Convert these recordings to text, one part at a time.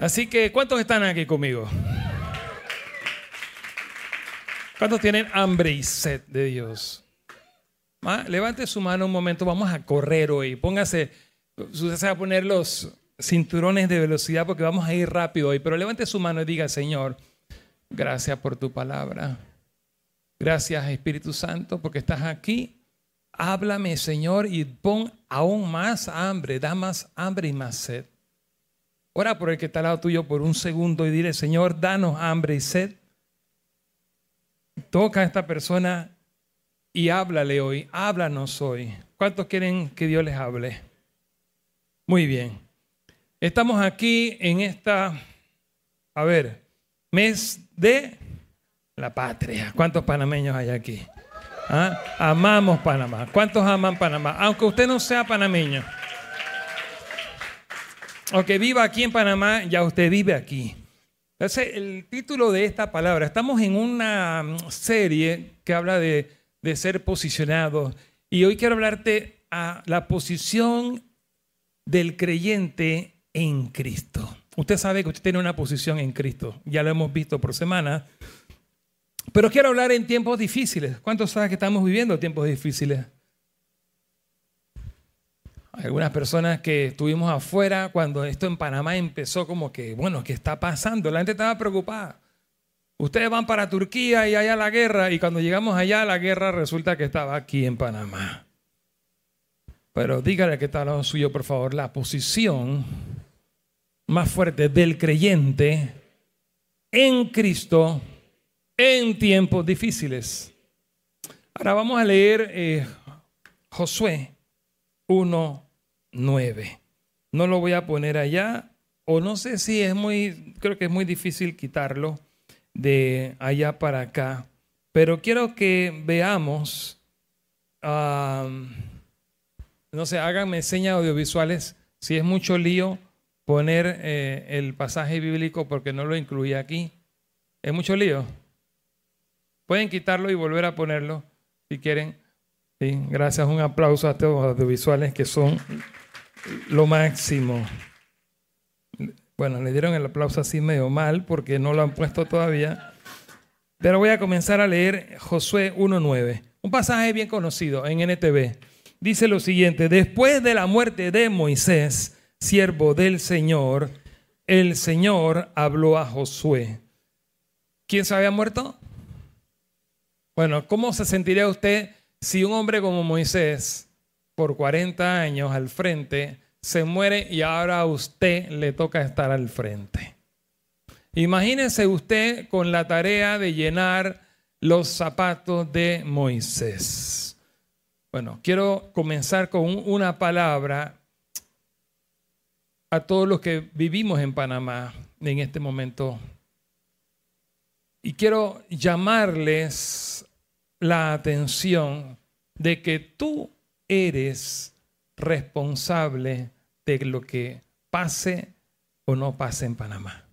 Así que, ¿cuántos están aquí conmigo? ¿Cuántos tienen hambre y sed de Dios? Levante su mano un momento, vamos a correr hoy. Póngase, usted se va a poner los cinturones de velocidad porque vamos a ir rápido hoy, pero levante su mano y diga, Señor, gracias por tu palabra. Gracias Espíritu Santo porque estás aquí. Háblame, Señor, y pon aún más hambre, da más hambre y más sed. Ora por el que está al lado tuyo por un segundo y dile, Señor, danos hambre y sed. Toca a esta persona y háblale hoy, háblanos hoy. ¿Cuántos quieren que Dios les hable? Muy bien. Estamos aquí en esta, a ver, mes de la patria. ¿Cuántos panameños hay aquí? ¿Ah? Amamos Panamá. ¿Cuántos aman Panamá? Aunque usted no sea panameño. Aunque viva aquí en Panamá, ya usted vive aquí. Entonces, el título de esta palabra, estamos en una serie que habla de de ser posicionado. Y hoy quiero hablarte a la posición del creyente en Cristo. Usted sabe que usted tiene una posición en Cristo, ya lo hemos visto por semana. Pero quiero hablar en tiempos difíciles. ¿Cuántos saben que estamos viviendo tiempos difíciles? Algunas personas que estuvimos afuera cuando esto en Panamá empezó como que, bueno, ¿qué está pasando? La gente estaba preocupada. Ustedes van para Turquía y allá la guerra, y cuando llegamos allá la guerra resulta que estaba aquí en Panamá. Pero dígale que está al lado suyo, por favor, la posición más fuerte del creyente en Cristo en tiempos difíciles. Ahora vamos a leer eh, Josué 1.9. No lo voy a poner allá, o no sé si es muy, creo que es muy difícil quitarlo de allá para acá. Pero quiero que veamos, no sé, háganme señas audiovisuales. Si es mucho lío poner eh, el pasaje bíblico porque no lo incluí aquí. ¿Es mucho lío? Pueden quitarlo y volver a ponerlo si quieren. Sí, gracias. Un aplauso a todos los audiovisuales que son lo máximo. Bueno, le dieron el aplauso así medio mal porque no lo han puesto todavía. Pero voy a comenzar a leer Josué 1.9, un pasaje bien conocido en NTV. Dice lo siguiente, después de la muerte de Moisés, siervo del Señor, el Señor habló a Josué. ¿Quién se había muerto? Bueno, ¿cómo se sentiría usted si un hombre como Moisés, por 40 años al frente, se muere y ahora a usted le toca estar al frente. Imagínese usted con la tarea de llenar los zapatos de Moisés. Bueno, quiero comenzar con una palabra a todos los que vivimos en Panamá en este momento. Y quiero llamarles la atención de que tú eres responsable de lo que pase o no pase en Panamá.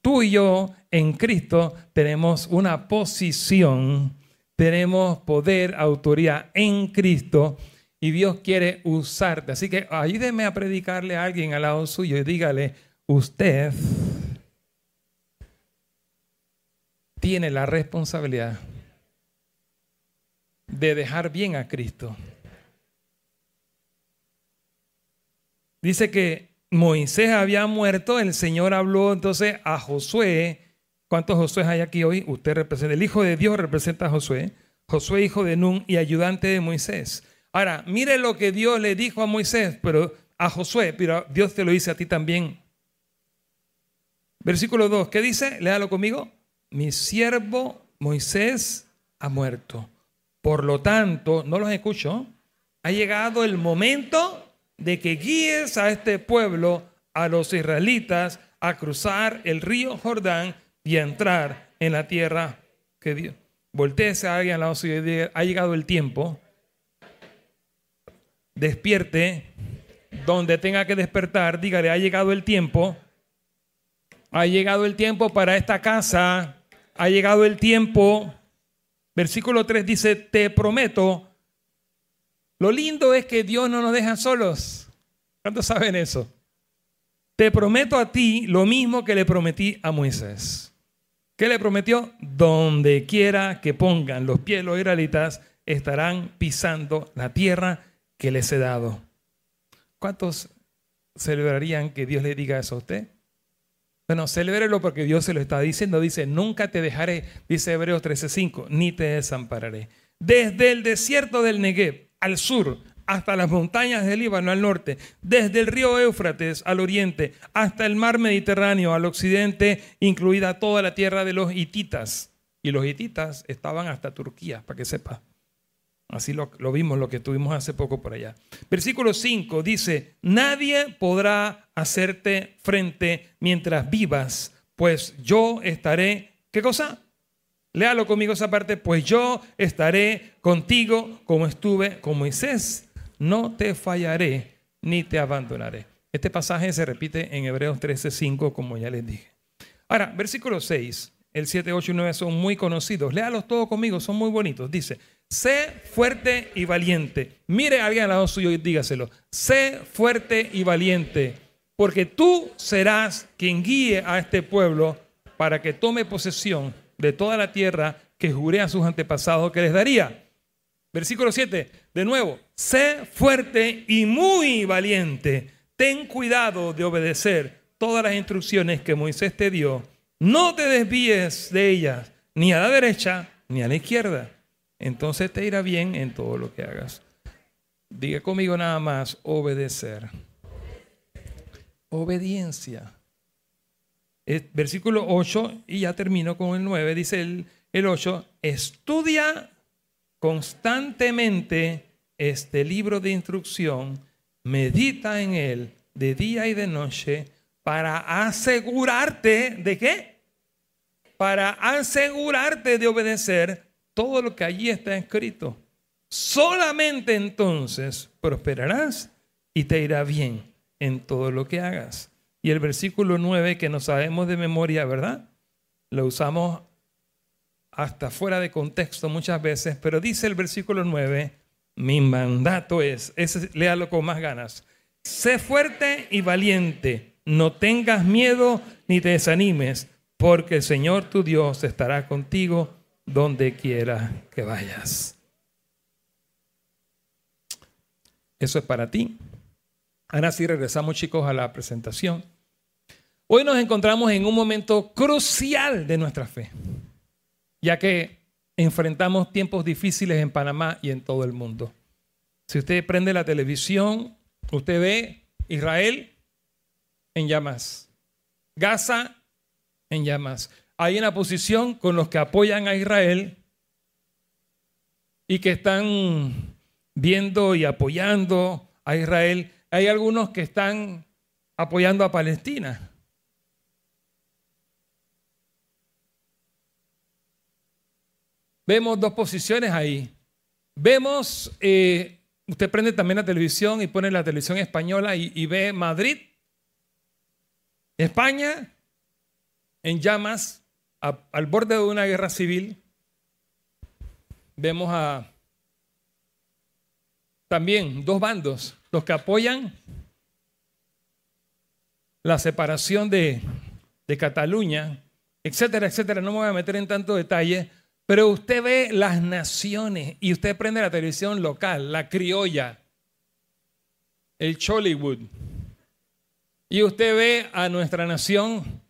Tú y yo en Cristo tenemos una posición, tenemos poder, autoridad en Cristo y Dios quiere usarte. Así que ayúdeme a predicarle a alguien al lado suyo y dígale, usted tiene la responsabilidad de dejar bien a Cristo. Dice que Moisés había muerto, el Señor habló entonces a Josué. ¿Cuántos Josué hay aquí hoy? Usted representa, el Hijo de Dios representa a Josué. Josué, hijo de Nun y ayudante de Moisés. Ahora, mire lo que Dios le dijo a Moisés, pero a Josué, pero Dios te lo dice a ti también. Versículo 2, ¿qué dice? Léalo conmigo. Mi siervo Moisés ha muerto. Por lo tanto, no los escucho. Ha llegado el momento de que guíes a este pueblo, a los israelitas, a cruzar el río Jordán y a entrar en la tierra que Dios. Volteese a alguien al lado y ha llegado el tiempo. Despierte donde tenga que despertar. Dígale, ha llegado el tiempo. Ha llegado el tiempo para esta casa. Ha llegado el tiempo. Versículo 3 dice, te prometo lo lindo es que Dios no nos deja solos. ¿Cuántos saben eso? te prometo a ti lo mismo que le prometí a Moisés. ¿Qué le prometió? Donde quiera que pongan los pies los israelitas, estarán pisando la tierra que les he dado. ¿Cuántos celebrarían que Dios le diga eso a usted? Bueno, celébrelo porque Dios se lo está diciendo. Dice, nunca te dejaré, dice Hebreos 13:5, ni te desampararé. Desde el desierto del Negev al sur, hasta las montañas del Líbano al norte, desde el río Éufrates al oriente, hasta el mar Mediterráneo al occidente, incluida toda la tierra de los hititas. Y los hititas estaban hasta Turquía, para que sepa. Así lo, vimos, lo que tuvimos hace poco por allá. Versículo 5 dice, nadie podrá hacerte frente mientras vivas, pues yo estaré, ¿qué cosa? Léalo conmigo esa parte, pues yo estaré contigo como estuve con Moisés no te fallaré ni te abandonaré. Este pasaje se repite en Hebreos 13:5, como ya les dije. Ahora, versículo 6, el 7, 8 y 9 son muy conocidos. Léalos todos conmigo, son muy bonitos. Dice, sé fuerte y valiente. Mire a alguien al lado suyo y dígaselo. Sé fuerte y valiente, porque tú serás quien guíe a este pueblo para que tome posesión de toda la tierra que juré a sus antepasados que les daría. Versículo 7, de nuevo, sé fuerte y muy valiente. Ten cuidado de obedecer todas las instrucciones que Moisés te dio. No te desvíes de ellas, ni a la derecha ni a la izquierda. Entonces te irá bien en todo lo que hagas. Diga conmigo nada más, obedecer. Obediencia. Versículo 8, y ya termino con el 9, dice el, el 8, estudia constantemente este libro de instrucción, medita en él de día y de noche para asegurarte de qué? Para asegurarte de obedecer todo lo que allí está escrito. Solamente entonces prosperarás y te irá bien en todo lo que hagas. Y el versículo 9 que no sabemos de memoria, ¿verdad? Lo usamos hasta fuera de contexto muchas veces, pero dice el versículo 9, mi mandato es, ese, léalo con más ganas, sé fuerte y valiente, no tengas miedo ni te desanimes, porque el Señor tu Dios estará contigo donde quiera que vayas. Eso es para ti. Ahora sí regresamos chicos a la presentación. Hoy nos encontramos en un momento crucial de nuestra fe ya que enfrentamos tiempos difíciles en Panamá y en todo el mundo. Si usted prende la televisión, usted ve Israel en llamas, Gaza en llamas. Hay una posición con los que apoyan a Israel y que están viendo y apoyando a Israel. Hay algunos que están apoyando a Palestina. Vemos dos posiciones ahí. Vemos, eh, usted prende también la televisión y pone la televisión española y, ve Madrid, España, en llamas, al borde de una guerra civil. Vemos a también dos bandos, los que apoyan la separación de, de Cataluña, etcétera, etcétera. No me voy a meter en tanto detalle, pero usted ve las naciones y usted prende la televisión local, la criolla, el Chollywood, y usted ve a nuestra nación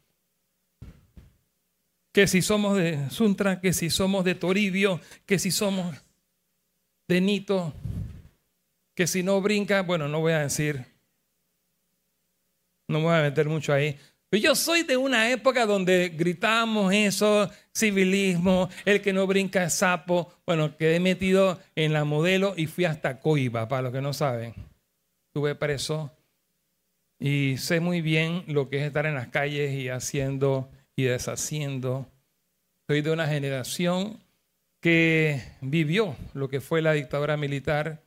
que si somos de Suntra, que si somos de Toribio, que si somos de Nito, que si no brinca, bueno, no voy a decir, no me voy a meter mucho ahí, yo soy de una época donde gritábamos eso, civilismo, el que no brinca es sapo. Bueno, quedé metido en la modelo y fui hasta Coiba, para los que no saben. Estuve preso y sé muy bien lo que es estar en las calles y haciendo y deshaciendo. Soy de una generación que vivió lo que fue la dictadura militar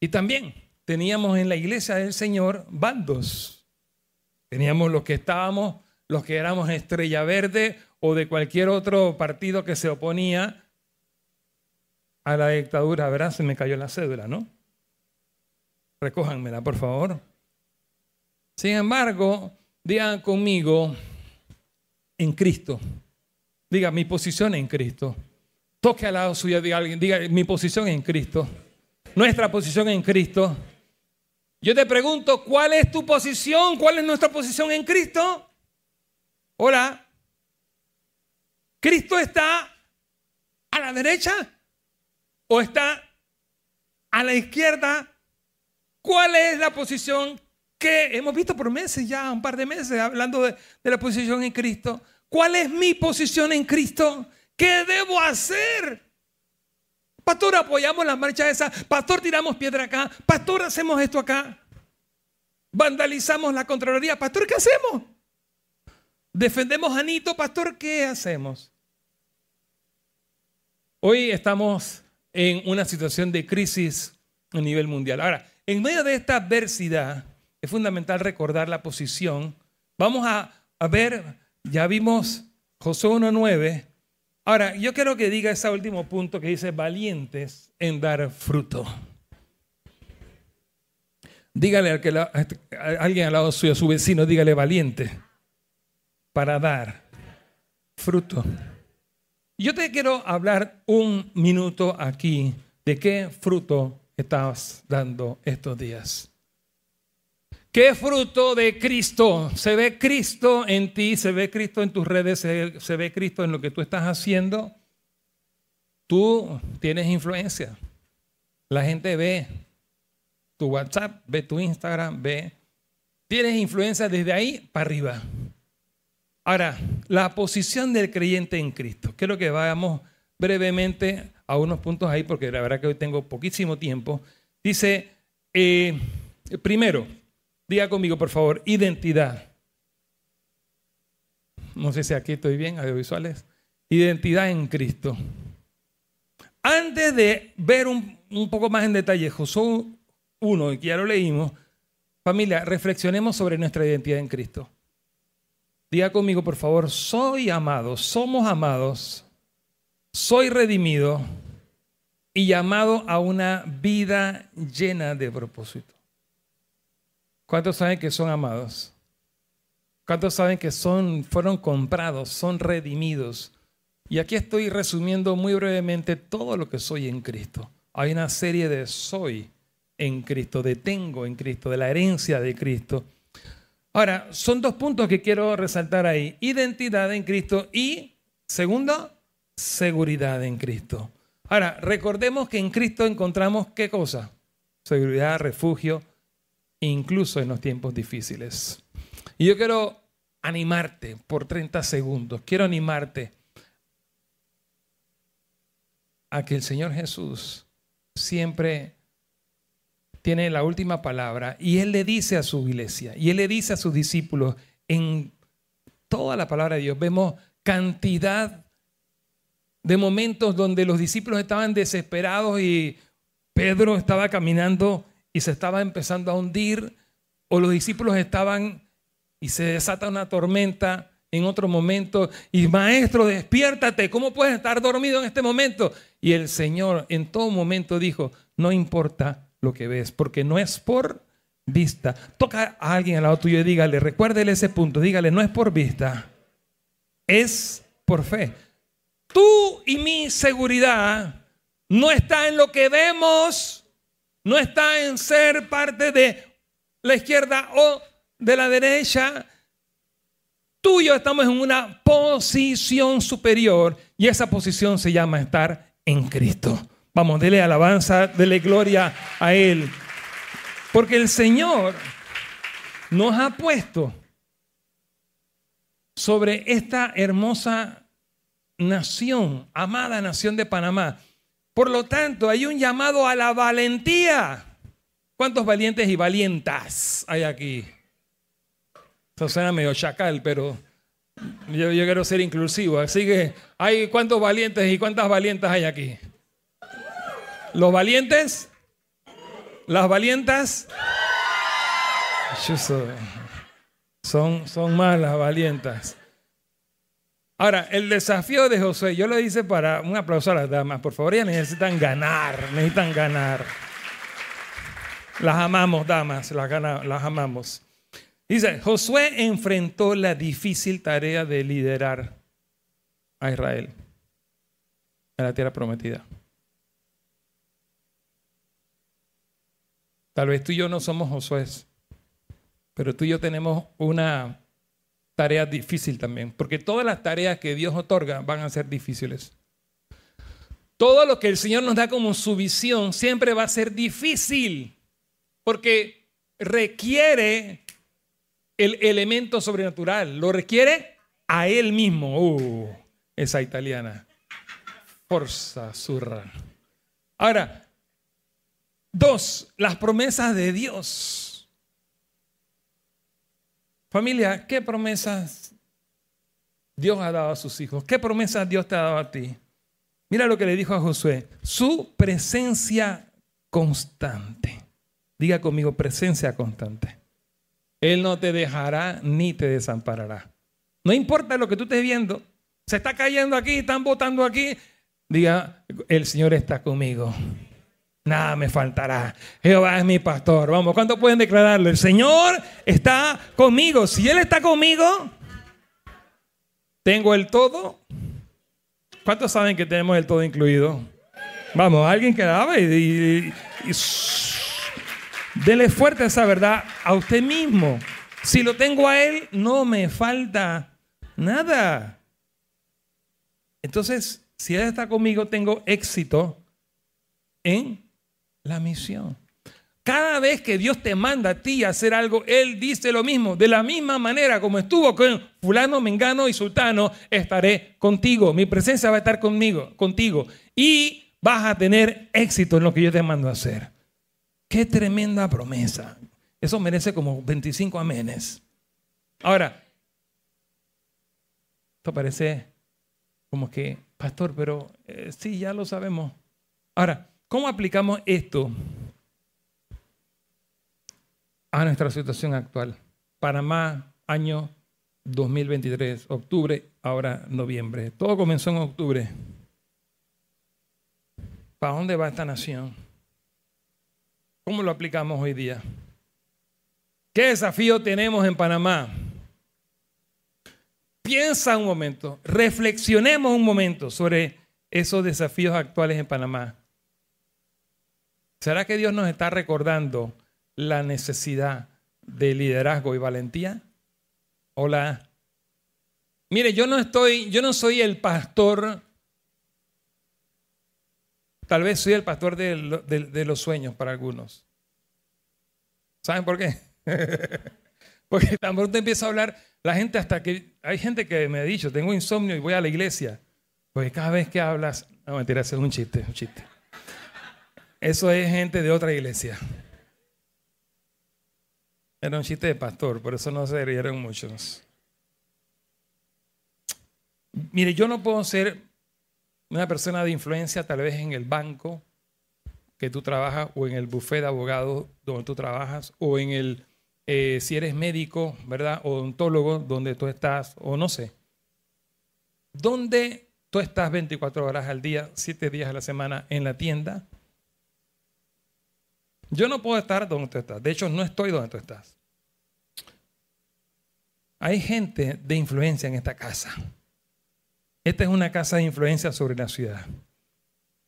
y también teníamos en la iglesia del Señor bandos Teníamos los que estábamos, los que éramos Estrella Verde o de cualquier otro partido que se oponía a la dictadura. ¿Verdad? Se me cayó la cédula, ¿no? Recójanmela, por favor. Sin embargo, digan conmigo, en Cristo. Diga, mi posición en Cristo. Toque al lado suyo, diga alguien, diga, mi posición en Cristo. Nuestra posición en Cristo. Yo te pregunto, ¿cuál es tu posición? ¿Cuál es nuestra posición en Cristo? Hola. ¿Cristo está a la derecha o está a la izquierda? ¿Cuál es la posición que hemos visto por meses ya, un par de meses, hablando de, la posición en Cristo? ¿Cuál es mi posición en Cristo? ¿Qué debo hacer? Pastor, apoyamos la marcha esa. Pastor, tiramos piedra acá. Pastor, hacemos esto acá. Vandalizamos la Contraloría. Pastor, ¿qué hacemos? Defendemos a Nito. Pastor, ¿qué hacemos? Hoy estamos en una situación de crisis a nivel mundial. Ahora, en medio de esta adversidad, es fundamental recordar la posición. Vamos a, a ver, ya vimos Josué 1.9. Ahora, yo quiero que diga ese último punto que dice valientes en dar fruto. Dígale a, que a alguien al lado suyo, a su vecino, dígale valiente para dar fruto. Yo te quiero hablar un minuto aquí de qué fruto estás dando estos días. ¿Qué fruto de Cristo? ¿Se ve Cristo en ti? ¿Se ve Cristo en tus redes? ¿Se, ve Cristo en lo que tú estás haciendo? Tú tienes influencia. La gente ve tu WhatsApp, ve tu Instagram, ve. Tienes influencia desde ahí para arriba. Ahora, la posición del creyente en Cristo. Quiero que vayamos brevemente a unos puntos ahí, porque la verdad que hoy tengo poquísimo tiempo. Dice, eh, primero, Diga conmigo, por favor, identidad. No sé si aquí estoy bien, audiovisuales. Identidad en Cristo. Antes de ver un, poco más en detalle Josué 1, que ya lo leímos, familia, reflexionemos sobre nuestra identidad en Cristo. Diga conmigo, por favor, soy amado, somos amados, soy redimido y llamado a una vida llena de propósito. ¿Cuántos saben que son amados? ¿Cuántos saben que son, fueron comprados, son redimidos? Y aquí estoy resumiendo muy brevemente todo lo que soy en Cristo. Hay una serie de soy en Cristo, de tengo en Cristo, de la herencia de Cristo. Ahora, son dos puntos que quiero resaltar ahí. Identidad en Cristo y, segundo, seguridad en Cristo. Ahora, recordemos que en Cristo encontramos qué cosa? Seguridad, refugio, incluso en los tiempos difíciles. Y yo quiero animarte por 30 segundos, quiero animarte a que el Señor Jesús siempre tiene la última palabra y Él le dice a su iglesia y Él le dice a sus discípulos en toda la palabra de Dios, vemos cantidad de momentos donde los discípulos estaban desesperados y Pedro estaba caminando y se estaba empezando a hundir, o los discípulos estaban y se desata una tormenta en otro momento, y maestro, despiértate, ¿cómo puedes estar dormido en este momento? Y el Señor en todo momento dijo, no importa lo que ves, porque no es por vista. Toca a alguien al lado tuyo y dígale, recuérdele ese punto, dígale, no es por vista, es por fe. Tú y mi seguridad no está en lo que vemos, no está en ser parte de la izquierda o de la derecha. Tú y yo estamos en una posición superior y esa posición se llama estar en Cristo. Vamos, dele alabanza, dele gloria a Él. Porque el Señor nos ha puesto sobre esta hermosa nación, amada nación de Panamá, por lo tanto, hay un llamado a la valentía. ¿Cuántos valientes y valientas hay aquí? Eso suena medio chacal, pero yo, quiero ser inclusivo. Así que, ¿hay cuántos valientes y cuántas valientas hay aquí? ¿Los valientes? ¿Las valientas? Son, son más valientas. Ahora, el desafío de José, yo lo hice para un aplauso a las damas, por favor, ellas necesitan ganar, necesitan ganar. Las amamos, damas, las, las amamos. Dice, Josué enfrentó la difícil tarea de liderar a Israel a la tierra prometida. Tal vez tú y yo no somos Josué, pero tú y yo tenemos una tarea difícil también, porque todas las tareas que Dios otorga van a ser difíciles. Todo lo que el Señor nos da como su visión siempre va a ser difícil, porque requiere el elemento sobrenatural, lo requiere a Él mismo. Uh, esa italiana. Forza surra. Ahora, dos, las promesas de Dios. Familia, ¿qué promesas Dios ha dado a sus hijos? ¿Qué promesas Dios te ha dado a ti? Mira lo que le dijo a Josué. Su presencia constante. Diga conmigo, presencia constante. Él no te dejará ni te desamparará. No importa lo que tú estés viendo. Se está cayendo aquí, están votando aquí. Diga, el Señor está conmigo. Nada me faltará. Jehová es mi pastor. Vamos, ¿cuánto pueden declararlo? El Señor está conmigo. Si Él está conmigo, tengo el todo. ¿Cuántos saben que tenemos el todo incluido? Vamos, alguien que daba y, y, y Dele fuerte esa verdad a usted mismo. Si lo tengo a Él, no me falta nada. Entonces, si Él está conmigo, tengo éxito en la misión. Cada vez que Dios te manda a ti a hacer algo, Él dice lo mismo. De la misma manera como estuvo con fulano, mengano y sultano, estaré contigo. Mi presencia va a estar conmigo, contigo. Y vas a tener éxito en lo que yo te mando a hacer. Qué tremenda promesa. Eso merece como 25 amenes. Ahora, esto parece como que, pastor, pero eh, sí, ya lo sabemos. Ahora, ¿cómo aplicamos esto a nuestra situación actual? Panamá, año 2023, octubre, ahora noviembre. Todo comenzó en octubre. ¿Para dónde va esta nación? ¿Cómo lo aplicamos hoy día? ¿Qué desafío tenemos en Panamá? Piensa un momento, reflexionemos un momento sobre esos desafíos actuales en Panamá. ¿Será que Dios nos está recordando la necesidad de liderazgo y valentía? Hola. Mire, yo no estoy, yo no soy el pastor Tal vez soy el pastor de, los sueños para algunos. ¿Saben por qué? Porque tan pronto empieza a hablar, la gente hasta que... Hay gente que me ha dicho, tengo insomnio y voy a la iglesia. Porque cada vez que hablas... No, mentira, es un chiste, un chiste. Eso es gente de otra iglesia. Era un chiste de pastor, por eso no se rieron muchos. Mire, yo no puedo ser una persona de influencia tal vez en el banco que tú trabajas o en el buffet de abogados donde tú trabajas o en el, eh, si eres médico, ¿verdad? O odontólogo donde tú estás o no sé. ¿Dónde tú estás 24 horas al día, 7 días a la semana en la tienda? Yo no puedo estar donde tú estás. De hecho, no estoy donde tú estás. Hay gente de influencia en esta casa. Esta es una casa de influencia sobre la ciudad.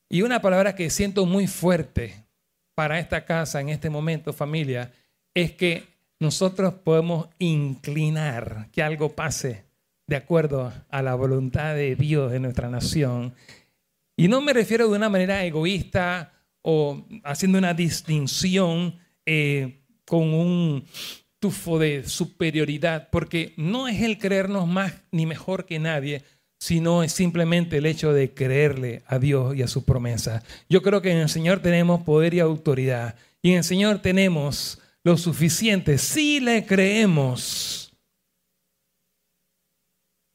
Y una palabra que siento muy fuerte para esta casa en este momento, familia, es que nosotros podemos inclinar que algo pase de acuerdo a la voluntad de Dios en nuestra nación. Y no me refiero de una manera egoísta o haciendo una distinción eh, con un tufo de superioridad, porque no es el creernos más ni mejor que nadie, sino es simplemente el hecho de creerle a Dios y a su promesa. Yo creo que en el Señor tenemos poder y autoridad, y en el Señor tenemos lo suficiente, si le creemos,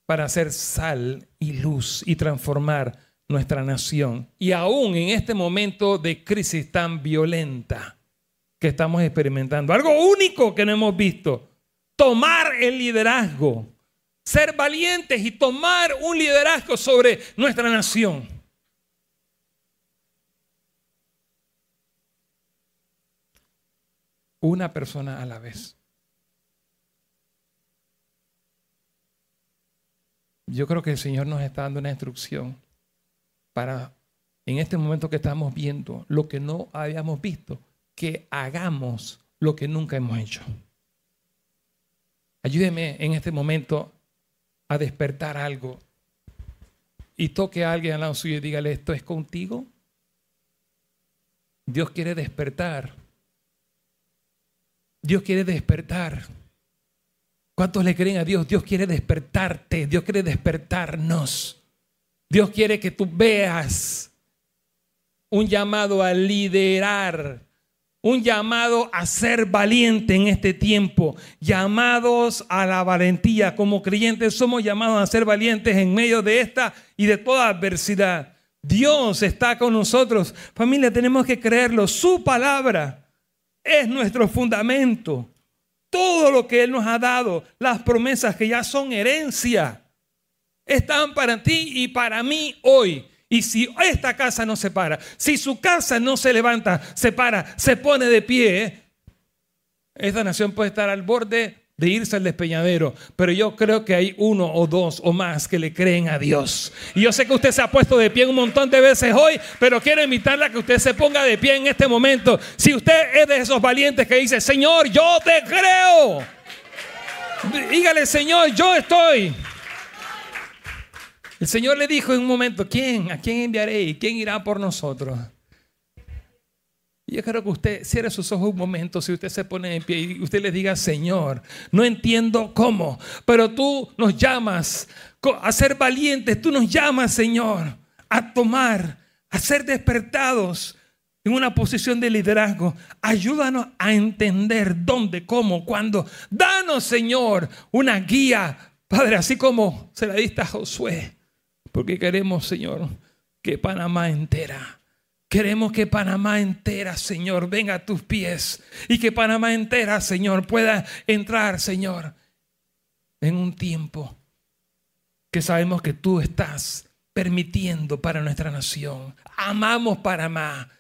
para hacer sal y luz y transformar nuestra nación. Y aún en este momento de crisis tan violenta que estamos experimentando, algo único que no hemos visto, tomar el liderazgo, ser valientes y tomar un liderazgo sobre nuestra nación. Una persona a la vez. Yo creo que el Señor nos está dando una instrucción para en este momento que estamos viendo lo que no habíamos visto, que hagamos lo que nunca hemos hecho. Ayúdeme en este momento a despertar algo y toque a alguien al lado suyo y dígale, ¿esto es contigo? Dios quiere despertar. Dios quiere despertar. ¿Cuántos le creen a Dios? Dios quiere despertarte, Dios quiere despertarnos. Dios quiere que tú veas un llamado a liderar, un llamado a ser valiente en este tiempo, llamados a la valentía. Como creyentes somos llamados a ser valientes en medio de esta y de toda adversidad. Dios está con nosotros. Familia, tenemos que creerlo. Su palabra es nuestro fundamento. Todo lo que Él nos ha dado, las promesas que ya son herencia, están para ti y para mí hoy. Y si esta casa no se para, si su casa no se levanta, se para, se pone de pie, esta nación puede estar al borde de irse al despeñadero, pero yo creo que hay uno o dos o más que le creen a Dios. Y yo sé que usted se ha puesto de pie un montón de veces hoy, pero quiero invitarle a que usted se ponga de pie en este momento. Si usted es de esos valientes que dice, Señor, yo te creo. Dígale, Señor, yo estoy. El Señor le dijo en un momento, ¿quién? ¿A quién enviaré? ¿Y quién irá por nosotros? Yo quiero que usted cierre sus ojos un momento, si usted se pone en pie y usted le diga, Señor, no entiendo cómo, pero tú nos llamas a ser valientes, tú nos llamas, Señor, a tomar, a ser despertados en una posición de liderazgo. Ayúdanos a entender dónde, cómo, cuándo. Danos, Señor, una guía, Padre, así como se la diste a Josué. Porque queremos, Señor, que Panamá entera. Queremos que Panamá entera, Señor, venga a tus pies. Y que Panamá entera, Señor, pueda entrar, Señor, en un tiempo que sabemos que tú estás permitiendo para nuestra nación. Amamos Panamá.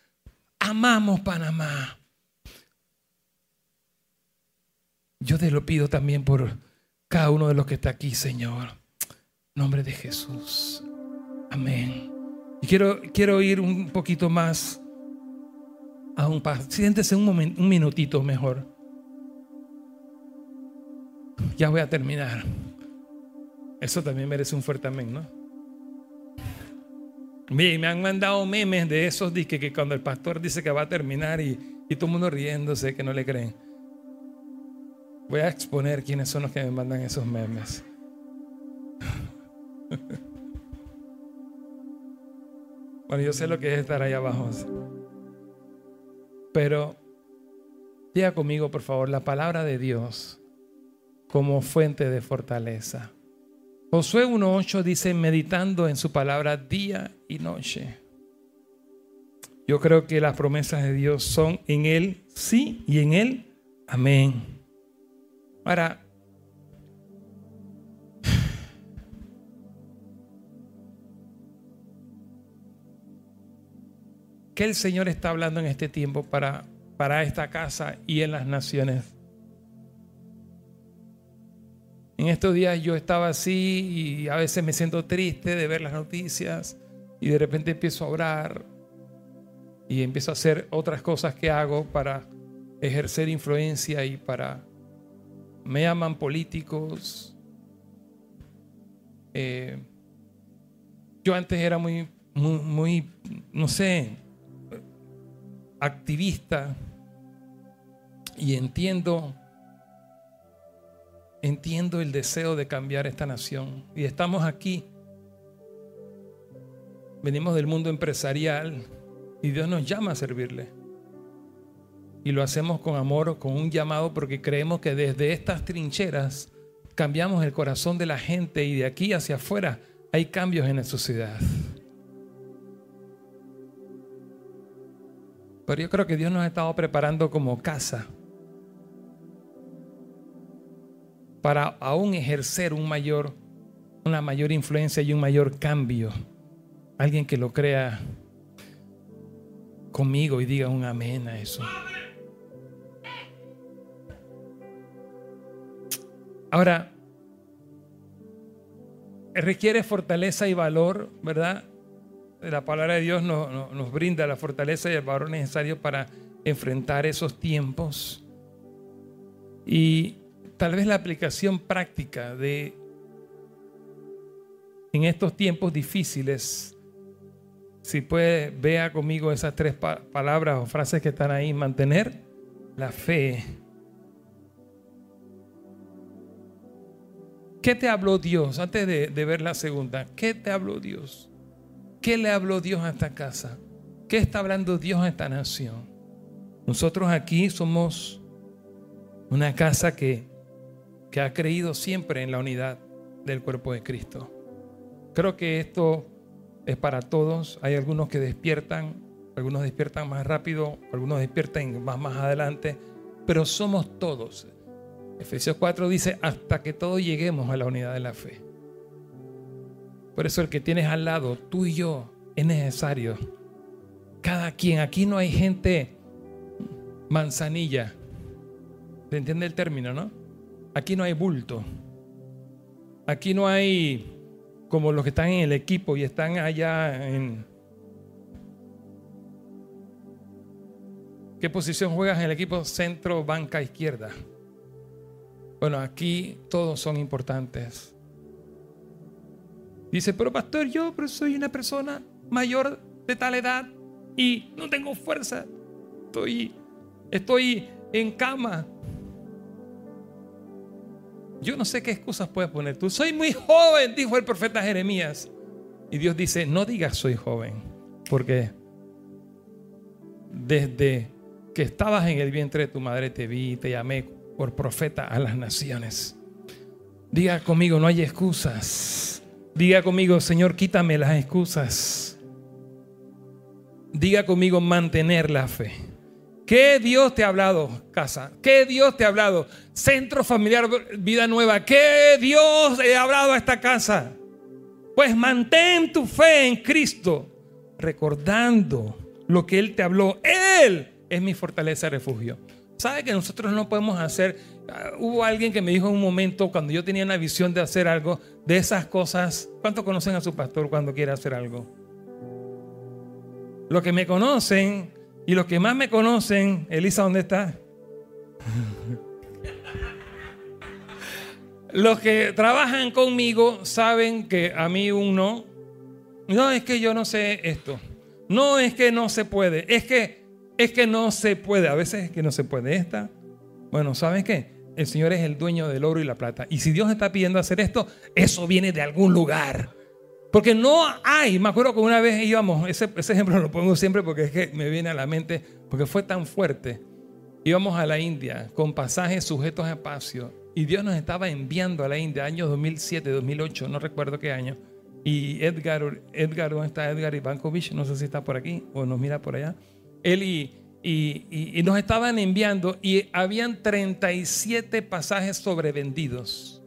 Amamos Panamá. Yo te lo pido también por cada uno de los que está aquí, Señor. Nombre de Jesús. Amén. Y quiero, quiero ir un poquito más a un paso. Siéntese un, momento, un minutito mejor. Ya voy a terminar. Eso también merece un fuerte amén, ¿no? Mire, me han mandado memes de esos que, que cuando el pastor dice que va a terminar y, y todo el mundo riéndose que no le creen. Voy a exponer quiénes son los que me mandan esos memes. Bueno, yo sé lo que es estar ahí abajo. Pero diga conmigo, por favor, la palabra de Dios como fuente de fortaleza. Josué 1.8 dice, meditando en su palabra día y noche. Yo creo que las promesas de Dios son en Él sí y en Él amén. Ahora, ¿Qué el Señor está hablando en este tiempo para, para esta casa y en las naciones? En estos días yo estaba así y a veces me siento triste de ver las noticias y de repente empiezo a orar y empiezo a hacer otras cosas que hago para ejercer influencia y para... Me llaman políticos. Eh, yo antes era muy, muy, muy, no sé, activista y entiendo entiendo el deseo de cambiar esta nación. Y estamos aquí. Venimos del mundo empresarial y Dios nos llama a servirle. Y lo hacemos con amor con un llamado porque creemos que desde estas trincheras cambiamos el corazón de la gente y de aquí hacia afuera hay cambios en la sociedad Pero yo creo que Dios nos ha estado preparando como casa para aún ejercer un mayor, una mayor influencia y un mayor cambio. Alguien que lo crea conmigo y diga un amén a eso. Ahora, requiere fortaleza y valor, ¿verdad? La palabra de Dios nos, nos brinda la fortaleza y el valor necesario para enfrentar esos tiempos. Y tal vez la aplicación práctica de en estos tiempos difíciles, si puede, vea conmigo esas tres palabras o frases que están ahí, mantener la fe. ¿Qué te habló Dios? Antes de, de ver la segunda, ¿qué te habló Dios? ¿Qué le habló Dios a esta casa? ¿Qué está hablando Dios a esta nación? Nosotros aquí somos una casa que, que ha creído siempre en la unidad del cuerpo de Cristo. Creo que esto es para todos. Hay algunos que despiertan, algunos despiertan más rápido, algunos despiertan más, más adelante, pero somos todos. Efesios 4 dice, hasta que todos lleguemos a la unidad de la fe. Por eso el que tienes al lado, tú y yo, es necesario. Cada quien, aquí no hay gente manzanilla. ¿Se entiende el término, no? Aquí no hay bulto. Aquí no hay como los que están en el equipo y están allá en... ¿Qué posición juegas en el equipo centro, banca, izquierda? Bueno, aquí todos son importantes. Dice, pero pastor, yo soy una persona mayor de tal edad y no tengo fuerza. Estoy, estoy en cama. Yo no sé qué excusas puedes poner tú. Soy muy joven, dijo el profeta Jeremías. Y Dios dice, no digas soy joven, porque desde que estabas en el vientre de tu madre te vi y te llamé por profeta a las naciones. Diga conmigo, no hay excusas. Diga conmigo, Señor, quítame las excusas. Diga conmigo, mantener la fe. ¿Qué Dios te ha hablado, casa? ¿Qué Dios te ha hablado? Centro Familiar Vida Nueva. ¿Qué Dios ha hablado a esta casa? Pues mantén tu fe en Cristo, recordando lo que Él te habló. Él es mi fortaleza refugio. ¿Sabe que nosotros no podemos hacer? Ah, hubo alguien que me dijo en un momento, cuando yo tenía una visión de hacer algo, de esas cosas. ¿Cuántos conocen a su pastor cuando quiere hacer algo? Los que me conocen y los que más me conocen, Elisa, ¿dónde está? los que trabajan conmigo saben que a mí uno, no es que yo no sé esto, no es que no se puede, es que es que no se puede, a veces es que no se puede esta. Bueno, ¿saben qué? El Señor es el dueño del oro y la plata. Y si Dios está pidiendo hacer esto, eso viene de algún lugar. Porque no hay, me acuerdo que una vez íbamos, ese, ejemplo lo pongo siempre porque es que me viene a la mente, porque fue tan fuerte. Íbamos a la India con pasajes sujetos a espacio y Dios nos estaba enviando a la India, año 2007, 2008, no recuerdo qué año. Y Edgar, Edgar, ¿dónde está Edgar Ivankovich? No sé si está por aquí o nos mira por allá. Él y, y, nos estaban enviando y habían 37 pasajes sobrevendidos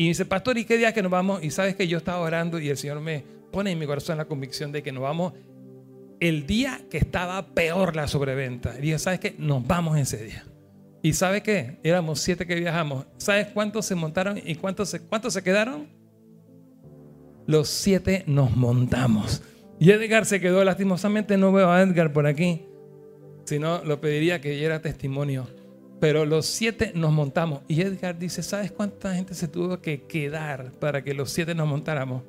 y dice, pastor, ¿y qué día que nos vamos? Y sabes que yo estaba orando y el Señor me pone en mi corazón la convicción de que nos vamos el día que estaba peor la sobreventa. Y dije, ¿sabes qué? Nos vamos ese día. ¿Y sabes qué? Éramos siete que viajamos. ¿Sabes cuántos se montaron y cuántos cuántos se quedaron? Los siete nos montamos. Y Edgar se quedó, lastimosamente no veo a Edgar por aquí. Si no, lo pediría que diera testimonio pero los siete nos montamos. Y Edgar dice, ¿sabes cuánta gente se tuvo que quedar para que los siete nos montáramos?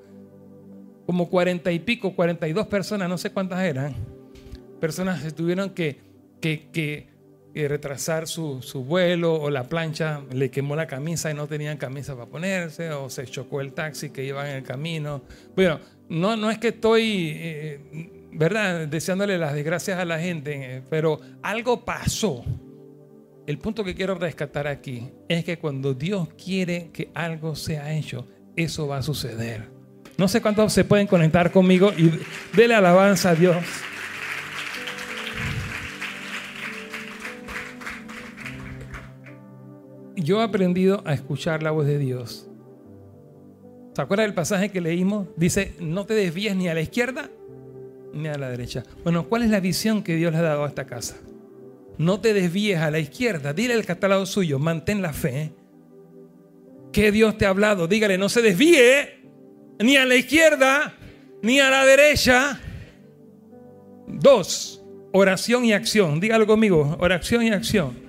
Como cuarenta y pico, cuarenta y dos personas, no sé cuántas eran. Personas se tuvieron que, que, retrasar su, vuelo o la plancha le quemó la camisa y no tenían camisa para ponerse o se chocó el taxi que iba en el camino. Bueno, no, no es que estoy, eh, ¿verdad?, deseándole las desgracias a la gente, eh, pero algo pasó el punto que quiero rescatar aquí es que cuando Dios quiere que algo sea hecho, eso va a suceder. No sé cuántos se pueden conectar conmigo y dele alabanza a Dios. Yo he aprendido a escuchar la voz de Dios. ¿Se acuerdan del pasaje que leímos? Dice, no te desvíes ni a la izquierda ni a la derecha. Bueno, ¿cuál es la visión que Dios le ha dado a esta casa? no te desvíes a la izquierda. Dile al catálogo suyo, mantén la fe. ¿Qué Dios te ha hablado? Dígale, no se desvíe ni a la izquierda ni a la derecha. Dos, oración y acción. Dígalo conmigo, oración y acción.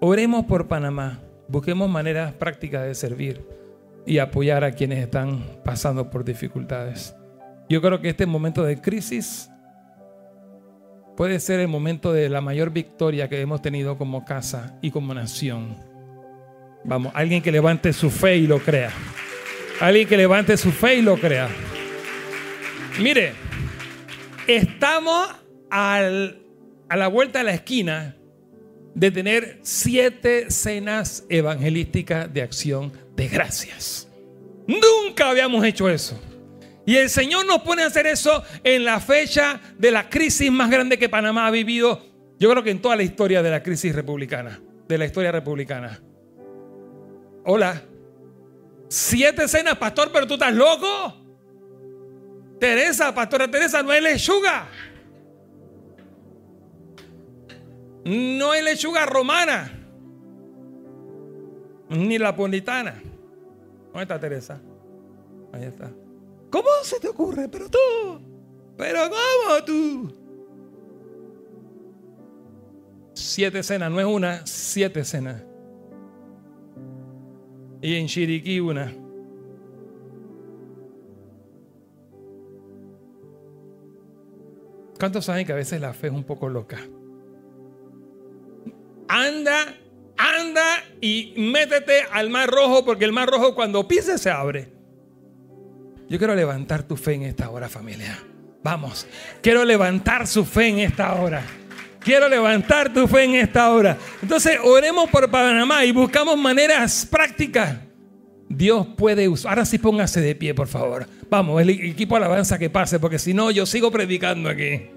Oremos por Panamá. Busquemos maneras prácticas de servir y apoyar a quienes están pasando por dificultades. Yo creo que este momento de crisis puede ser el momento de la mayor victoria que hemos tenido como casa y como nación. Vamos, alguien que levante su fe y lo crea. Alguien que levante su fe y lo crea. Mire, estamos a la vuelta de la esquina de tener siete cenas evangelísticas de acción de gracias. Nunca habíamos hecho eso. Y el Señor nos pone a hacer eso en la fecha de la crisis más grande que Panamá ha vivido, yo creo que en toda la historia de la crisis republicana, de la historia republicana. Hola. Siete cenas, pastor, pero tú estás loco. Teresa, pastora Teresa, no es lechuga. No hay lechuga romana. Ni la ponitana. ¿Dónde está Teresa? Ahí está. ¿Cómo se te ocurre? Pero tú. Pero ¿cómo tú? Siete cenas, no es una, siete cenas. Y en Chiriquí una. ¿Cuántos saben que a veces la fe es un poco loca? Anda, anda y métete al mar rojo porque el mar rojo cuando pise se abre. Yo quiero levantar tu fe en esta hora, familia. Vamos, quiero levantar su fe en esta hora. Quiero levantar tu fe en esta hora. Entonces, oremos por Panamá y buscamos maneras prácticas. Dios puede usar. Ahora sí póngase de pie, por favor. Vamos, el equipo alabanza que pase, porque si no, yo sigo predicando aquí.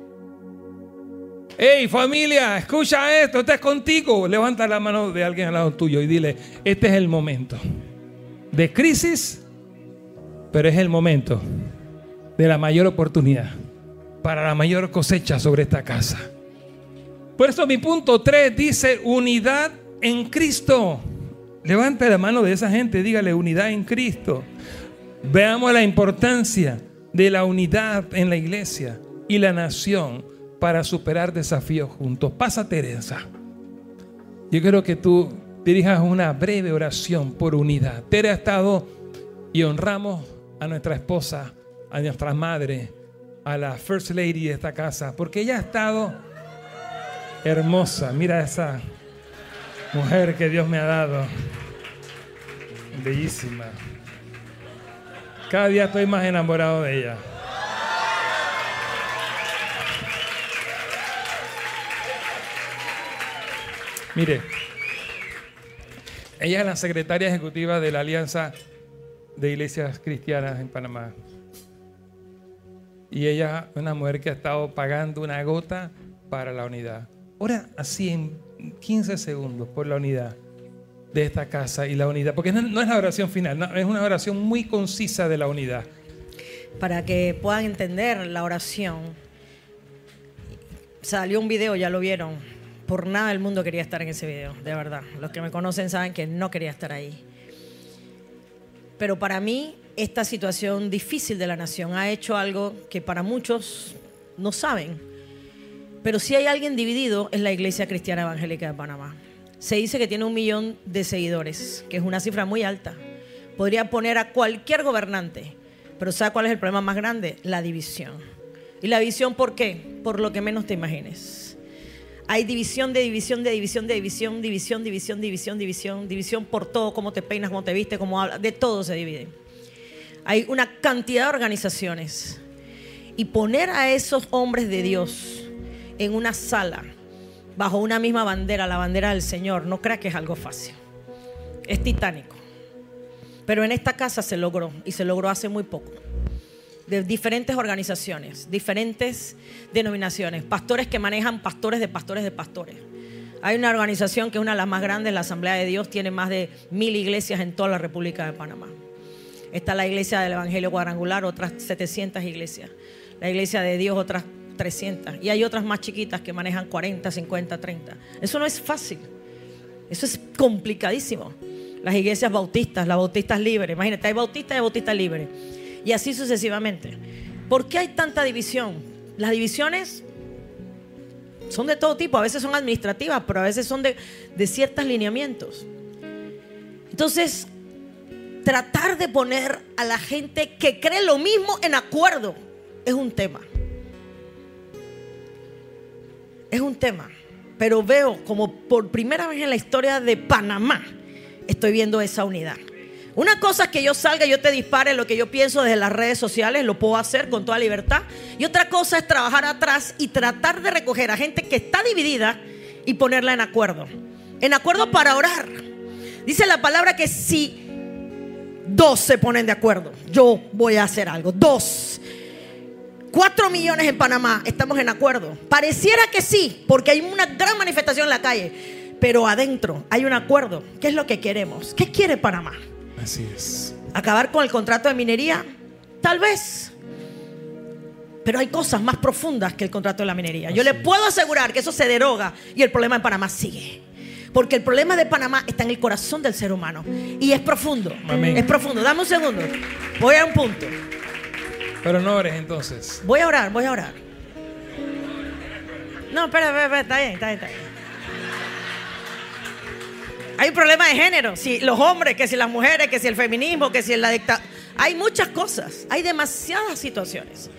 Hey familia, escucha esto, este es contigo. Levanta la mano de alguien al lado tuyo y dile, este es el momento de crisis, pero es el momento de la mayor oportunidad para la mayor cosecha sobre esta casa. Por eso mi punto 3 dice unidad en Cristo. Levanta la mano de esa gente, dígale unidad en Cristo. Veamos la importancia de la unidad en la iglesia y la nación para superar desafíos juntos. Pasa Teresa. Yo quiero que tú dirijas una breve oración por unidad. Tere ha estado y honramos a nuestra esposa, a nuestra madre, a la First Lady de esta casa, porque ella ha estado hermosa. Mira esa mujer que Dios me ha dado. Bellísima. Cada día estoy más enamorado de ella. Mire, ella es la secretaria ejecutiva de la Alianza de Iglesias Cristianas en Panamá. Y ella es una mujer que ha estado pagando una gota para la unidad. Ora así en 15 segundos por la unidad de esta casa y la unidad, porque no, es la oración final, es una oración muy concisa de la unidad. Para que puedan entender la oración, salió un video, ya lo vieron, por nada del mundo quería estar en ese video, de verdad. Los que me conocen saben que no quería estar ahí. Pero para mí, esta situación difícil de la nación ha hecho algo que para muchos no saben. Pero si hay alguien dividido, es la Iglesia Cristiana Evangélica de Panamá. Se dice que tiene un millón de seguidores, que es una cifra muy alta. Podría poner a cualquier gobernante, pero ¿sabe cuál es el problema más grande? La división. ¿Y la división por qué? Por lo que menos te imagines hay división de división, de división, de división, división, división, división, división, división por todo, cómo te peinas, cómo te viste, cómo hablas, de todo se divide. Hay una cantidad de organizaciones. Y poner a esos hombres de Dios en una sala, bajo una misma bandera, la bandera del Señor, no crea que es algo fácil. Es titánico. Pero en esta casa se logró y se logró hace muy poco de diferentes organizaciones, diferentes denominaciones, pastores que manejan pastores de pastores de pastores. Hay una organización que es una de las más grandes, la Asamblea de Dios, tiene más de mil iglesias en toda la República de Panamá. Está la iglesia del Evangelio Cuadrangular, otras 700 iglesias. La iglesia de Dios, otras 300. Y hay otras más chiquitas que manejan 40, 50, 30. Eso no es fácil. Eso es complicadísimo. las iglesias bautistas, las bautistas libres. Imagínate, hay bautistas y bautistas libres. Y así sucesivamente. ¿Por qué hay tanta división? Las divisiones son de todo tipo. A veces son administrativas, pero a veces son de, ciertos lineamientos. Entonces, tratar de poner a la gente que cree lo mismo en acuerdo es un tema. Es un tema. Pero veo como por primera vez en la historia de Panamá, estoy viendo esa unidad. Una cosa es que yo salga y yo te dispare lo que yo pienso desde las redes sociales, lo puedo hacer con toda libertad. Y otra cosa es trabajar atrás y tratar de recoger a gente que está dividida y ponerla en acuerdo. En acuerdo para orar. Dice la palabra que si dos se ponen de acuerdo, yo voy a hacer algo. Dos. Cuatro millones en Panamá, estamos en acuerdo. Pareciera que sí, porque hay una gran manifestación en la calle, pero adentro hay un acuerdo. ¿Qué es lo que queremos? ¿Qué quiere Panamá? Así es. ¿Acabar con el contrato de minería? Tal vez. Pero hay cosas más profundas que el contrato de la minería. Yo le puedo asegurar que eso se deroga y el problema en Panamá sigue. Porque el problema de Panamá está en el corazón del ser humano. Y es profundo. Amén. Es profundo. Dame un segundo. Voy a un punto. Pero no ores entonces. Voy a orar, voy a orar. No, espera, espera, espera, está bien, está bien, está bien. Hay un problema de género. Si los hombres, que si las mujeres, que si el feminismo, que si la dictadura. Hay muchas cosas. Hay demasiadas situaciones.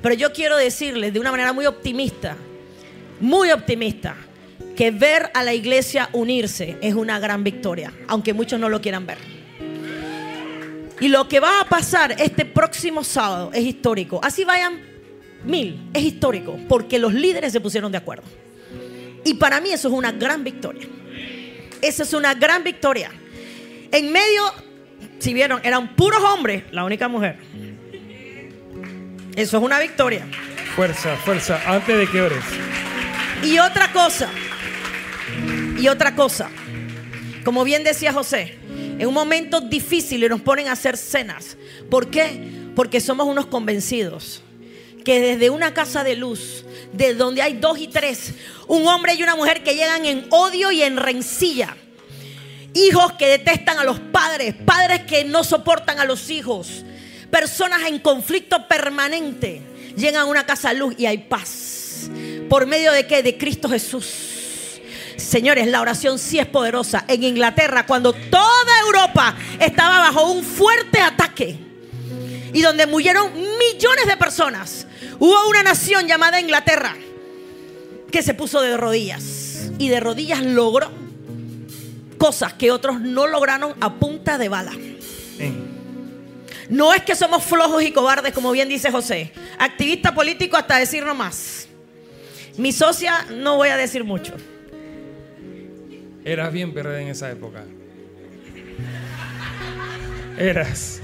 Pero yo quiero decirles de una manera muy optimista, muy optimista, que ver a la iglesia unirse es una gran victoria, aunque muchos no lo quieran ver. Y lo que va a pasar este próximo sábado es histórico. Así vayan mil, es histórico, porque los líderes se pusieron de acuerdo. Y para mí eso es una gran victoria. Esa es una gran victoria. En medio, si vieron, eran puros hombres, la única mujer. Eso es una victoria. Fuerza, fuerza, antes de que ores. Y otra cosa, y otra cosa, como bien decía José, en un momento difícil nos ponen a hacer cenas. ¿Por qué? Porque somos unos convencidos que desde una casa de luz, de donde hay dos y tres, un hombre y una mujer que llegan en odio y en rencilla, hijos que detestan a los padres, padres que no soportan a los hijos, personas en conflicto permanente, llegan a una casa de luz y hay paz. ¿Por medio de qué? De Cristo Jesús. Señores, la oración sí es poderosa. En Inglaterra, cuando toda Europa estaba bajo un fuerte ataque y donde murieron millones de personas, hubo una nación llamada Inglaterra que se puso de rodillas y de rodillas logró cosas que otros no lograron a punta de bala. No es que somos flojos y cobardes, como bien dice José. Activista político hasta decir no más. Mi socia no voy a decir mucho. Eras bien PRD en esa época. Eras.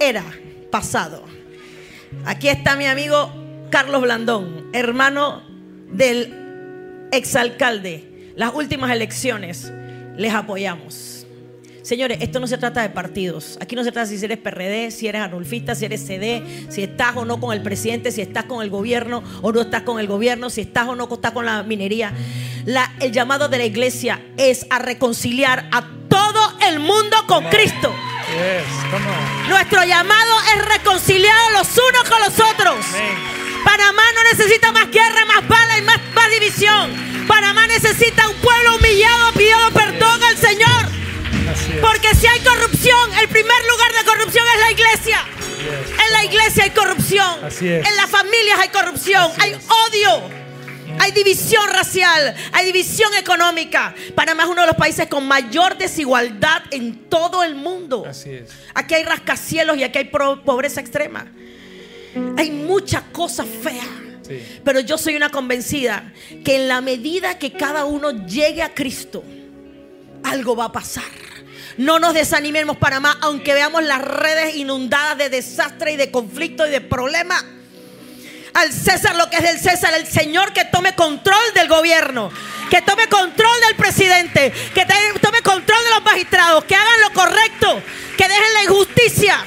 Era pasado. Aquí está mi amigo Carlos Blandón, hermano del exalcalde. Las últimas elecciones les apoyamos. Señores, esto no se trata de partidos. Aquí no se trata si eres PRD, si eres anulfista, si eres CD, si estás o no con el presidente, si estás con el gobierno o no estás con el gobierno, si estás o no estás con la minería. La- el llamado de la iglesia es a reconciliar a todo el mundo con Cristo. Yes. Nuestro llamado es reconciliar los unos con los otros. Panamá no necesita más guerra, más bala y más, más división. Panamá necesita un pueblo humillado pidiendo perdón al Señor. Porque si hay corrupción, el primer lugar de corrupción es la iglesia. Yes. En la iglesia hay corrupción. En las familias hay corrupción. Así hay es. odio. Hay división racial. Hay división económica. Panamá es uno de los países con mayor desigualdad en todo el mundo. Así es. Aquí hay rascacielos y aquí hay pobreza extrema. Hay muchas cosas feas. Sí. Pero yo soy una convencida que en la medida que cada uno llegue a Cristo, algo va a pasar. No nos desanimemos Panamá, aunque veamos las redes inundadas de desastre y de conflicto y de problemas. Al César lo que es del César, el Señor que tome control del gobierno, que tome control del presidente, que tome control de los magistrados, que hagan lo correcto, que dejen la injusticia.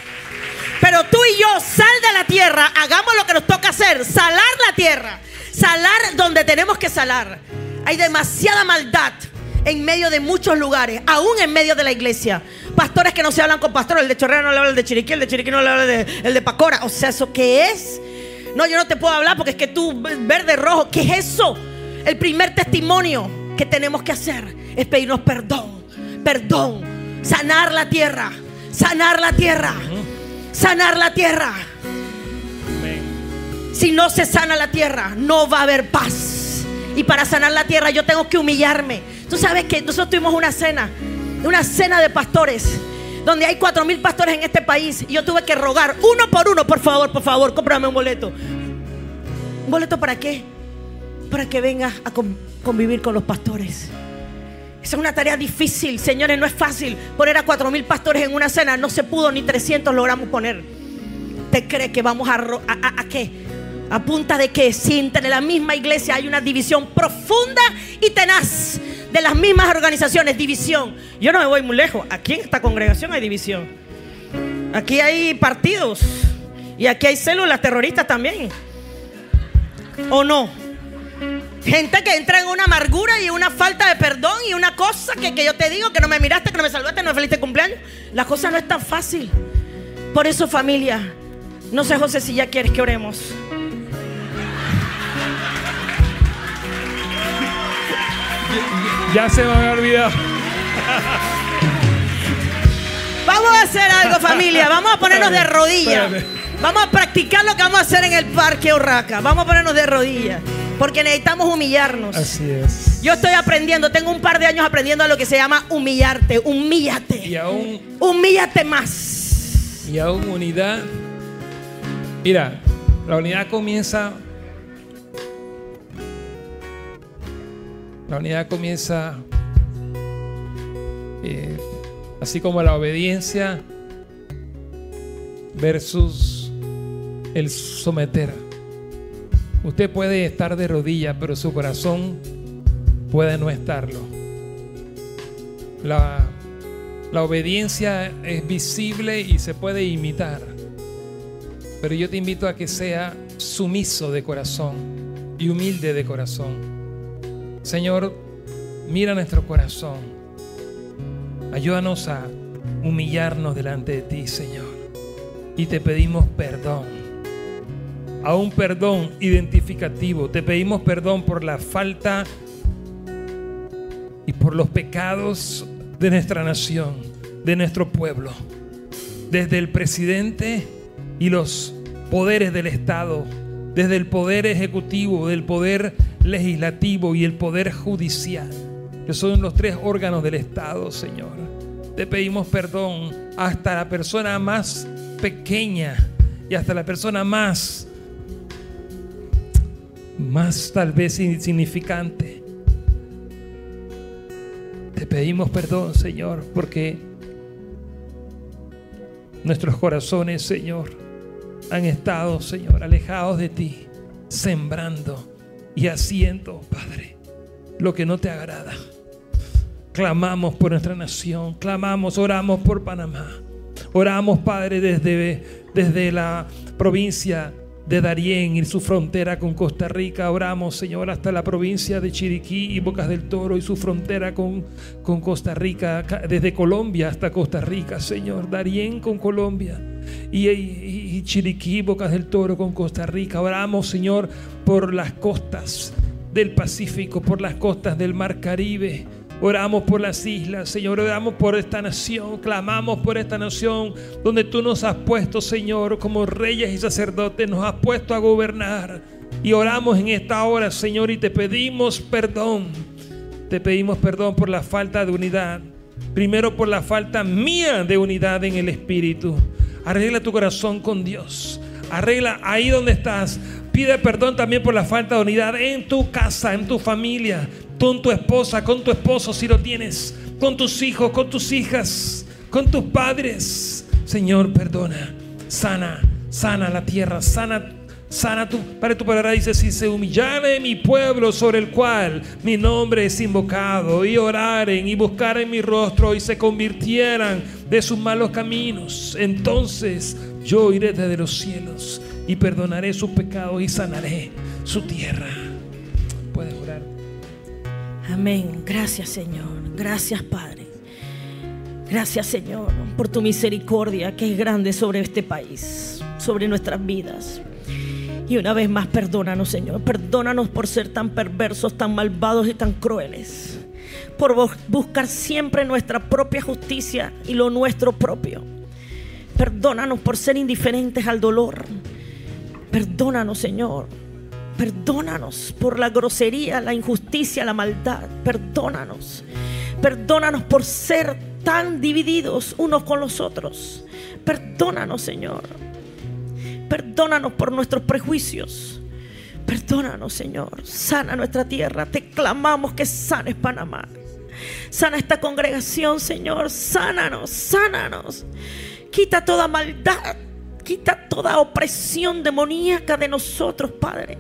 Pero tú y yo, sal de la tierra, hagamos lo que nos toca hacer, salar la tierra, salar donde tenemos que salar. Hay demasiada maldad en medio de muchos lugares, aún en medio de la iglesia. Pastores que no se hablan con pastores, el de Chorrera no le habla el de Chiriquí, el de Chiriquí no le habla de, el de Pacora. O sea, ¿eso qué es? No, yo no te puedo hablar porque es que tú, verde, rojo, ¿qué es eso? El primer testimonio que tenemos que hacer es pedirnos perdón, perdón, sanar la tierra, sanar la tierra, sanar la tierra. Si no se sana la tierra, no va a haber paz. Y para sanar la tierra yo tengo que humillarme. Tú sabes que nosotros tuvimos una cena, una cena de pastores, donde hay cuatro mil pastores en este país. Y yo tuve que rogar uno por uno, por favor, por favor, cómprame un boleto. ¿Un boleto para qué? Para que vengas a convivir con los pastores. Esa es una tarea difícil, señores, no es fácil poner a cuatro mil pastores en una cena. No se pudo, ni 300 logramos poner. ¿Te cree que vamos a, a, a qué? A punta de que si entre la misma iglesia hay una división profunda y tenaz de las mismas organizaciones, división. Yo no me voy muy lejos. Aquí en esta congregación hay división. Aquí hay partidos y aquí hay células terroristas también. ¿O no? Gente que entra en una amargura y una falta de perdón y una cosa que, que yo te digo, que no me miraste, que no me saludaste, no me feliz cumpleaños. La cosa no es tan fácil. Por eso familia, no sé José si ya quieres que oremos. Ya se me había olvidado. Vamos a hacer algo, familia. Vamos a ponernos de rodillas. Vamos a practicar lo que vamos a hacer en el parque Urraca. Vamos a ponernos de rodillas. Porque necesitamos humillarnos. Así es. Yo estoy aprendiendo, tengo un par de años aprendiendo a lo que se llama humillarte. Humíllate. Y aún. Humíllate más. Y aún unidad. Mira, la unidad comienza La unidad comienza eh, así como la obediencia versus el someter. Usted puede estar de rodillas, pero su corazón puede no estarlo. La, la obediencia es visible y se puede imitar. Pero yo te invito a que sea sumiso de corazón y humilde de corazón. Señor, mira nuestro corazón. Ayúdanos a humillarnos delante de ti, Señor. Y te pedimos perdón. A un perdón identificativo. Te pedimos perdón por la falta y por los pecados de nuestra nación, de nuestro pueblo. Desde el presidente y los poderes del Estado, desde el poder ejecutivo, del poder legislativo y el poder judicial, que son los tres órganos del Estado, Señor. Te pedimos perdón hasta la persona más pequeña y hasta la persona más, más tal vez insignificante. Te pedimos perdón, Señor, porque nuestros corazones, Señor, han estado, Señor, alejados de ti, sembrando y haciendo, Padre, lo que no te agrada. Clamamos por nuestra nación, clamamos, oramos por Panamá. Oramos, Padre, desde, desde la provincia de Darién y su frontera con Costa Rica. Oramos, Señor, hasta la provincia de Chiriquí y Bocas del Toro y su frontera con, con Costa Rica, desde Colombia hasta Costa Rica, Señor. Darién con Colombia y, y, y Chiriquí, Bocas del Toro con Costa Rica. Oramos, Señor, por las costas del Pacífico, por las costas del Mar Caribe. Oramos por las islas, Señor. Oramos por esta nación. Clamamos por esta nación donde tú nos has puesto, Señor, como reyes y sacerdotes. Nos has puesto a gobernar. Y oramos en esta hora, Señor, y te pedimos perdón. Te pedimos perdón por la falta de unidad. Primero por la falta mía de unidad en el Espíritu. Arregla tu corazón con Dios. Arregla ahí donde estás. Pide perdón también por la falta de unidad en tu casa, en tu familia, con tu esposa, con tu esposo si lo tienes, con tus hijos, con tus hijas, con tus padres. Señor, perdona. Sana, sana la tierra, sana Sana tu, Padre, tu palabra dice, si se humillare mi pueblo sobre el cual mi nombre es invocado, y oraren y buscaren mi rostro y se convirtieran de sus malos caminos, entonces yo iré desde los cielos y perdonaré sus pecados y sanaré su tierra. Amén. Gracias Señor. Gracias Padre. Gracias Señor por tu misericordia que es grande sobre este país, sobre nuestras vidas. Y una vez más, perdónanos, Señor. Perdónanos por ser tan perversos, tan malvados y tan crueles. Por buscar siempre nuestra propia justicia y lo nuestro propio. Perdónanos por ser indiferentes al dolor. Perdónanos, Señor. Perdónanos por la grosería, la injusticia, la maldad. Perdónanos. Perdónanos por ser tan divididos unos con los otros. Perdónanos, Señor. Perdónanos por nuestros prejuicios. Perdónanos, Señor. Sana nuestra tierra. Te clamamos que sanes Panamá. Sana esta congregación, Señor. Sánanos, sánanos. Quita toda maldad. Quita toda opresión demoníaca de nosotros, Padre.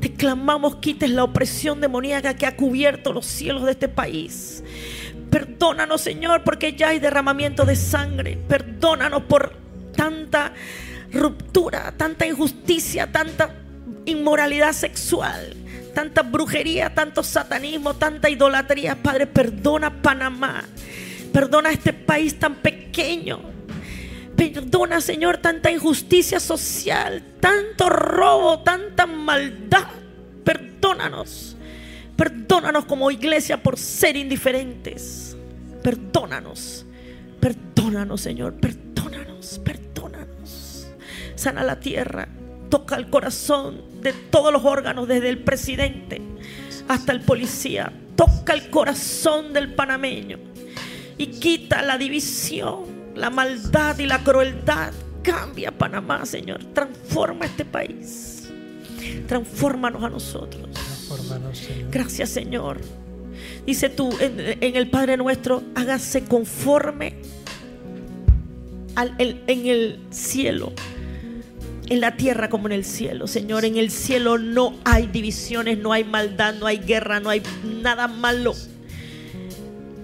Te clamamos, quites la opresión demoníaca que ha cubierto los cielos de este país. Perdónanos, Señor, porque ya hay derramamiento de sangre. Perdónanos por tanta ruptura, tanta injusticia, tanta inmoralidad sexual, tanta brujería, tanto satanismo, tanta idolatría. Padre, perdona Panamá. Perdona este país tan pequeño. Perdona, Señor, tanta injusticia social, tanto robo, tanta maldad. Perdónanos. Perdónanos como iglesia por ser indiferentes. Perdónanos. Perdónanos, Señor. Perdónanos. Perdónanos sana la tierra, toca el corazón de todos los órganos, desde el presidente hasta el policía, toca el corazón del panameño y quita la división, la maldad y la crueldad. Cambia Panamá, Señor, transforma este país, transfórmanos a nosotros. Gracias, Señor. Dice tú en, el Padre nuestro, hágase conforme al, en el cielo en la tierra como en el cielo. Señor, en el cielo no hay divisiones, no hay maldad, no hay guerra, no hay nada malo.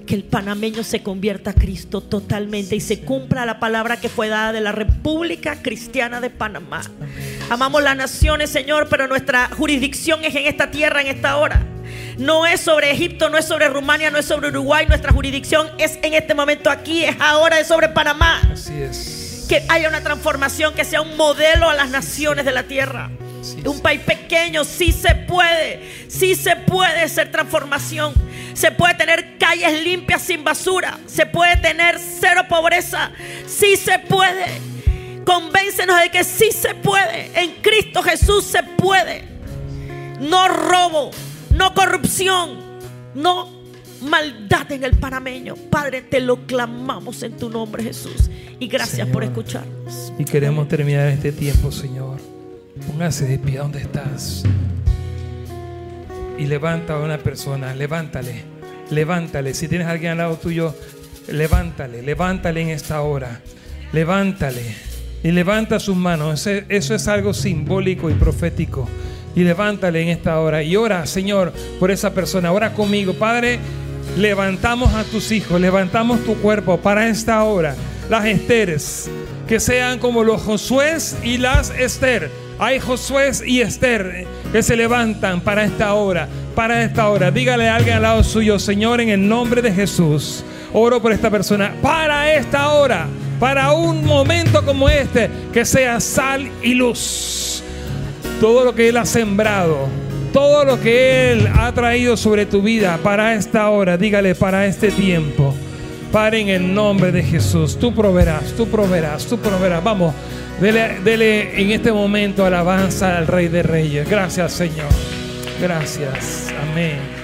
Que el panameño se convierta a Cristo totalmente y se cumpla la palabra que fue dada de la República Cristiana de Panamá. Amamos las naciones, Señor, pero nuestra jurisdicción es en esta tierra, en esta hora. No es sobre Egipto, no es sobre Rumania, no es sobre Uruguay. Nuestra jurisdicción es en este momento aquí, es ahora, es sobre Panamá. Así es que haya una transformación, que sea un modelo a las naciones de la tierra. Un país pequeño, sí se puede, sí se puede ser transformación. Se puede tener calles limpias sin basura, se puede tener cero pobreza, sí se puede. Convéncenos de que sí se puede. En Cristo Jesús se puede. No robo, no corrupción, no maldad en el panameño. Padre, te lo clamamos en tu nombre, Jesús. Y gracias por escucharnos. Y queremos terminar este tiempo, Señor. Póngase de pie donde estás. Y levanta a una persona, levántale, levántale. Si tienes alguien al lado tuyo, levántale, levántale en esta hora. Levántale. Y levanta sus manos. Eso es algo simbólico y profético. Y levántale en esta hora. Y ora, Señor, por esa persona. Ora conmigo. Padre, levantamos a tus hijos, levantamos tu cuerpo para esta hora. Las Esteres, que sean como los Josué y las Esther. Hay Josué y Esther que se levantan para esta hora, para esta hora. Dígale a alguien al lado suyo, Señor, en el nombre de Jesús. Oro por esta persona, para esta hora, para un momento como este, que sea sal y luz. Todo lo que Él ha sembrado, todo lo que Él ha traído sobre tu vida para esta hora, dígale para este tiempo. Padre, en el nombre de Jesús, tú proveerás, tú proveerás, tú proveerás. Vamos, dele, en este momento alabanza al Rey de Reyes. Gracias, Señor. Gracias. Amén.